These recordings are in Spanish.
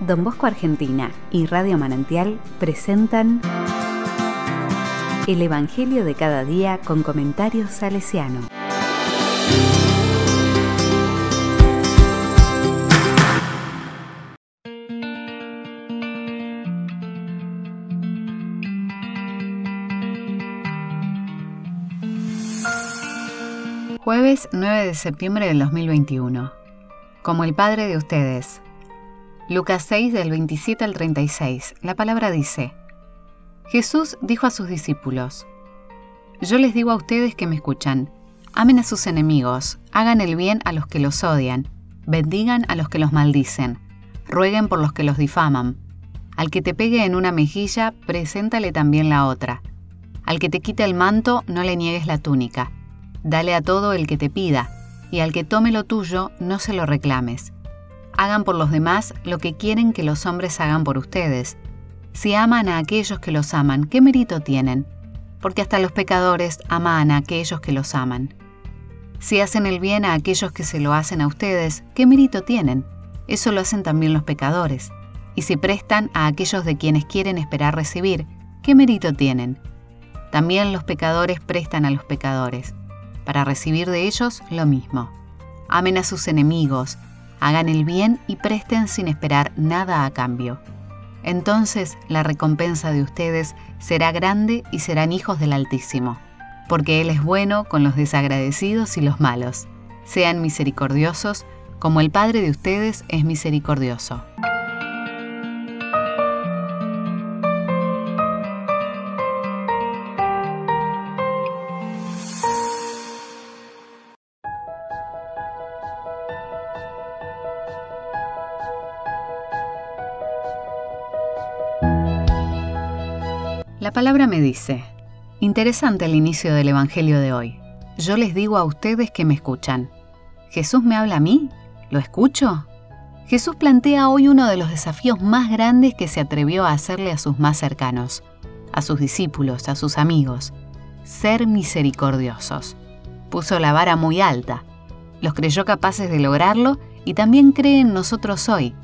Don Bosco Argentina y Radio Manantial presentan El Evangelio de cada día con comentarios salesiano. Jueves 9 de septiembre del 2021. Como el Padre de ustedes. Lucas 6 del 27 al 36. La palabra dice, Jesús dijo a sus discípulos, Yo les digo a ustedes que me escuchan, amen a sus enemigos, hagan el bien a los que los odian, bendigan a los que los maldicen, rueguen por los que los difaman. Al que te pegue en una mejilla, preséntale también la otra. Al que te quite el manto, no le niegues la túnica. Dale a todo el que te pida, y al que tome lo tuyo, no se lo reclames. Hagan por los demás lo que quieren que los hombres hagan por ustedes. Si aman a aquellos que los aman, ¿qué mérito tienen? Porque hasta los pecadores aman a aquellos que los aman. Si hacen el bien a aquellos que se lo hacen a ustedes, ¿qué mérito tienen? Eso lo hacen también los pecadores. Y si prestan a aquellos de quienes quieren esperar recibir, ¿qué mérito tienen? También los pecadores prestan a los pecadores para recibir de ellos lo mismo. Amen a sus enemigos, hagan el bien y presten sin esperar nada a cambio. Entonces la recompensa de ustedes será grande y serán hijos del Altísimo, porque Él es bueno con los desagradecidos y los malos. Sean misericordiosos, como el Padre de ustedes es misericordioso. La palabra me dice, interesante el inicio del Evangelio de hoy. Yo les digo a ustedes que me escuchan. ¿Jesús me habla a mí? ¿Lo escucho? Jesús plantea hoy uno de los desafíos más grandes que se atrevió a hacerle a sus más cercanos, a sus discípulos, a sus amigos, ser misericordiosos. Puso la vara muy alta. Los creyó capaces de lograrlo y también cree en nosotros hoy.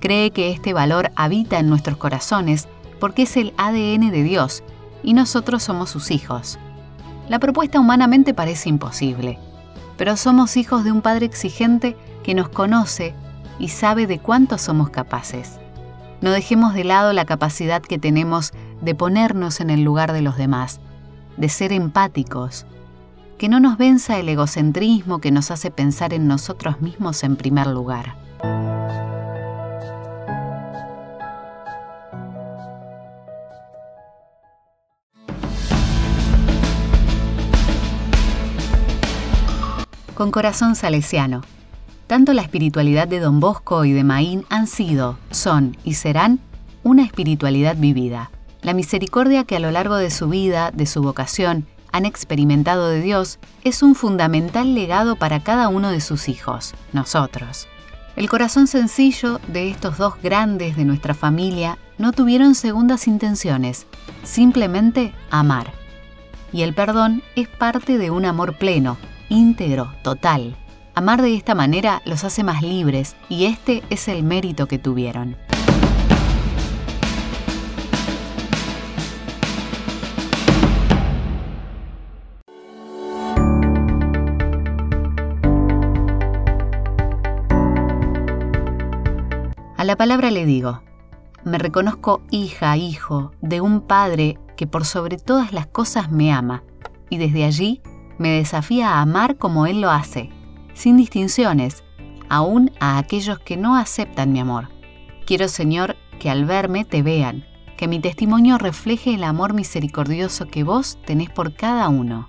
Cree que este valor habita en nuestros corazones porque es el ADN de Dios y nosotros somos sus hijos. La propuesta humanamente parece imposible, pero somos hijos de un Padre exigente que nos conoce y sabe de cuánto somos capaces. No dejemos de lado la capacidad que tenemos de ponernos en el lugar de los demás, de ser empáticos, que no nos venza el egocentrismo que nos hace pensar en nosotros mismos en primer lugar. Con corazón salesiano. Tanto la espiritualidad de Don Bosco y de Maín han sido, son y serán una espiritualidad vivida. La misericordia que a lo largo de su vida, de su vocación, han experimentado de Dios es un fundamental legado para cada uno de sus hijos, nosotros. El corazón sencillo de estos dos grandes de nuestra familia no tuvieron segundas intenciones, simplemente amar. Y el perdón es parte de un amor pleno, íntegro, total. Amar de esta manera los hace más libres y este es el mérito que tuvieron. A la palabra le digo, me reconozco hija, hijo, de un Padre que por sobre todas las cosas me ama, y desde allí me desafía a amar como Él lo hace, sin distinciones, aún a aquellos que no aceptan mi amor. Quiero, Señor, que al verme te vean, que mi testimonio refleje el amor misericordioso que vos tenés por cada uno.